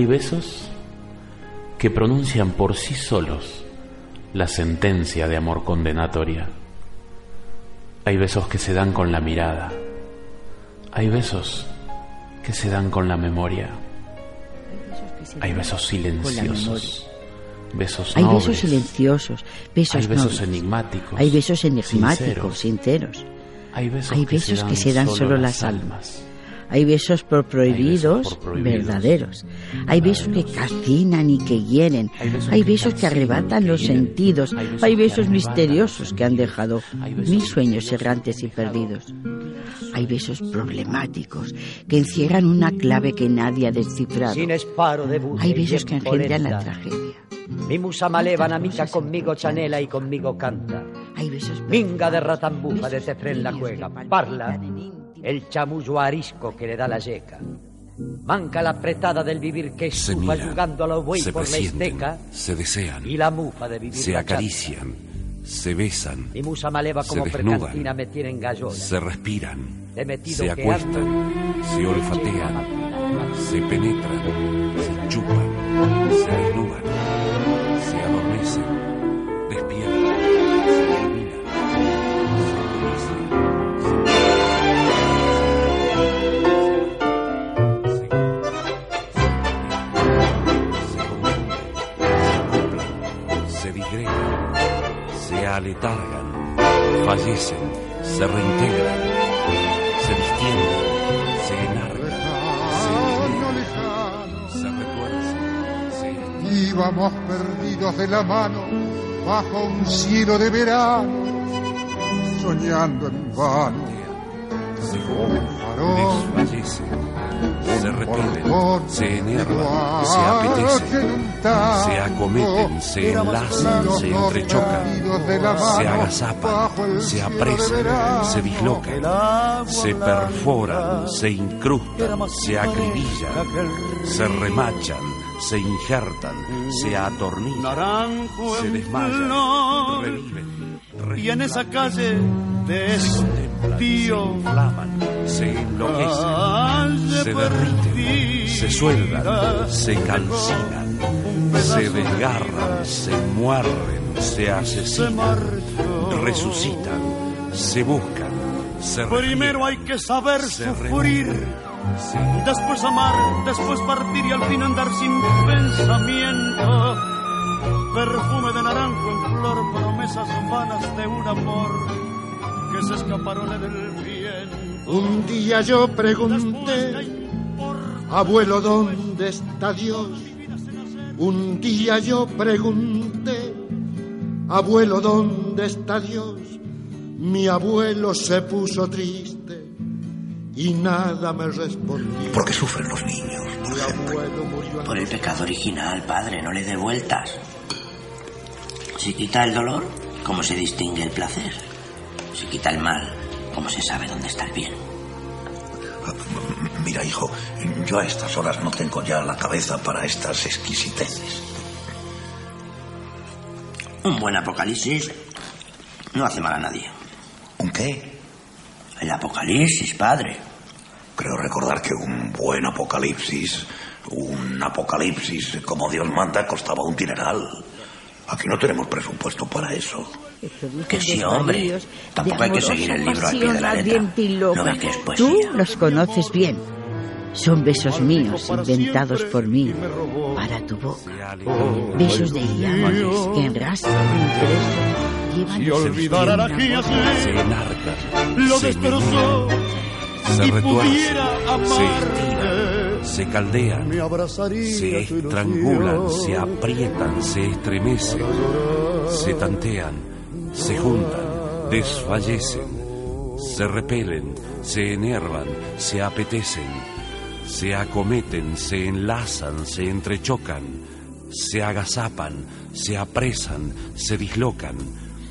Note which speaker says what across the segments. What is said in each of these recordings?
Speaker 1: Hay besos que pronuncian por sí solos la sentencia de amor condenatoria. Hay besos que se dan con la mirada. Hay besos que se dan con la memoria. Hay besos silenciosos. Besos
Speaker 2: Hay besos silenciosos, besos
Speaker 1: Hay besos
Speaker 2: nobles.
Speaker 1: enigmáticos.
Speaker 2: Hay besos enigmáticos,
Speaker 1: sinceros.
Speaker 2: sinceros.
Speaker 1: Hay besos,
Speaker 2: Hay
Speaker 1: que,
Speaker 2: besos
Speaker 1: se
Speaker 2: que se dan solo las
Speaker 1: almas.
Speaker 2: Hay besos por prohibidos,
Speaker 1: por prohibidos.
Speaker 2: verdaderos. Hay besos que fascinan y que hieren.
Speaker 1: Hay besos
Speaker 2: Hay
Speaker 1: que
Speaker 2: besos que
Speaker 1: fascinan,
Speaker 2: arrebatan
Speaker 1: que
Speaker 2: los
Speaker 1: hieren.
Speaker 2: sentidos.
Speaker 1: Hay besos
Speaker 2: Hay
Speaker 1: que
Speaker 2: besos
Speaker 1: arrebatan.
Speaker 2: misteriosos que han dejado
Speaker 1: besos
Speaker 2: mil sueños errantes
Speaker 1: que
Speaker 2: y perdidos. Hay besos problemáticos que encierran una clave que nadie ha descifrado. Hay besos que
Speaker 3: en
Speaker 2: engendran la tragedia.
Speaker 3: Mi musa maleva amica conmigo chanela y conmigo canta.
Speaker 2: Hay besos
Speaker 3: Minga de ratambuja de Tefren la juega.
Speaker 2: que
Speaker 3: Parla. El chamullo arisco que le da la yeca. Manca la apretada del vivir que
Speaker 4: Se
Speaker 3: estufa a lo buey por la esteca
Speaker 4: se desean,
Speaker 3: y la mufa de vivir
Speaker 4: se acarician, se besan,
Speaker 3: Mi musa maleva como
Speaker 4: desnudan,
Speaker 3: percantina me tiene
Speaker 4: se respiran, se acuestan,
Speaker 3: ando,
Speaker 4: se olfatean, se penetran, se chupan, se desnudan, aletargan, fallecen, se reintegran, se distienden, se enarcan,
Speaker 5: Lejano, lejano,
Speaker 4: se retuercen, se
Speaker 5: íbamos perdidos de la mano bajo un cielo de verano, soñando en vano.
Speaker 4: se
Speaker 5: Un farol,
Speaker 4: desfallecen, se
Speaker 5: portón,
Speaker 4: se enervan, se apetecen, se acometen, se enlazan, se entrechocan, se agazapan, se apresan, se dislocan, se perforan, se incrustan, se acribillan, se remachan, se injertan, se atornillan, se desmayan, reviven,
Speaker 6: Y en esa calle de
Speaker 4: se contemplan, se
Speaker 6: estío.
Speaker 4: inflaman, se enloquecen, se derriten, se sueldan, se calcinan, se desgarran, se muerden, se
Speaker 6: se
Speaker 4: asesinan, resucitan, se buscan, se
Speaker 6: Primero hay que saber sufrir, después amar, después partir y al fin andar sin pensamiento. Perfume de naranjo en flor, promesas vanas de un amor que se escaparon en el viento.
Speaker 5: Un día yo pregunté, abuelo, ¿dónde está Dios? Un día yo pregunté, abuelo, ¿dónde está Dios? Mi abuelo se puso triste y nada me respondió.
Speaker 7: ¿Por qué sufren los niños, por
Speaker 5: Mi
Speaker 7: ejemplo?
Speaker 5: abuelo murió
Speaker 8: Por el pecado original, padre, no le dé vueltas. Si quita el dolor, ¿cómo se distingue el placer? Si quita el mal, ¿cómo se sabe dónde está el bien?
Speaker 7: Mira, hijo, yo a estas horas no tengo ya la cabeza para estas exquisiteces.
Speaker 8: Un buen apocalipsis no hace mal a nadie.
Speaker 7: ¿Un qué?
Speaker 8: El apocalipsis, padre.
Speaker 7: Creo recordar que un buen apocalipsis, un apocalipsis como Dios manda, costaba un dineral. Aquí no tenemos presupuesto para eso.
Speaker 8: Que sí, hombre. Tampoco hay que seguir el libro al pie de la letra. ¿No que es
Speaker 2: Tú los conoces bien. Son besos míos inventados por mí para tu boca. Besos de diamantes que. Llevan
Speaker 6: Si olvidara la
Speaker 4: se
Speaker 6: clase,
Speaker 4: enarcan,
Speaker 6: lo destrozó.
Speaker 4: retuercen,
Speaker 6: pudiera
Speaker 4: estiran, se caldean, se estrangulan, se aprietan, se estremecen, se tantean, se juntan, desfallecen, se repelen, se enervan, se apetecen, se acometen, se enlazan, se entrechocan, se agazapan, se apresan, se dislocan,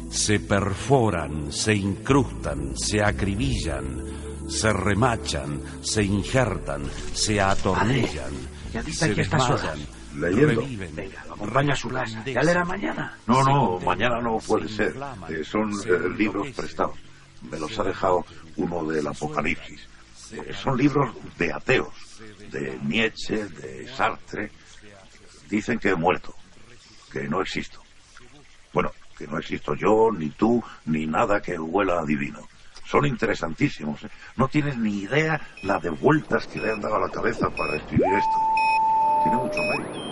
Speaker 4: se perforan, se incrustan, se acribillan, se remachan, se injertan, se atornillan,
Speaker 7: ¿ya viste
Speaker 4: se desmayan,
Speaker 7: Leyendo.
Speaker 4: reviven,
Speaker 7: Venga, acompaña a su casa. ¿Ya leerá mañana? No, no, mañana no puede
Speaker 4: se
Speaker 7: ser.
Speaker 4: inflaman,
Speaker 7: Eh, son
Speaker 4: se
Speaker 7: eh, libros prestados. Me los ha dejado uno del Apocalipsis. Eh, son libros de ateos. de Nietzsche, de Sartre. Dicen que he muerto, que no existo. Bueno, que no existo yo, ni tú, ni nada que huela a divino. Son interesantísimos. ¿eh? No tienes ni idea la de vueltas que le han dado a la cabeza para escribir esto. Tiene mucho mérito.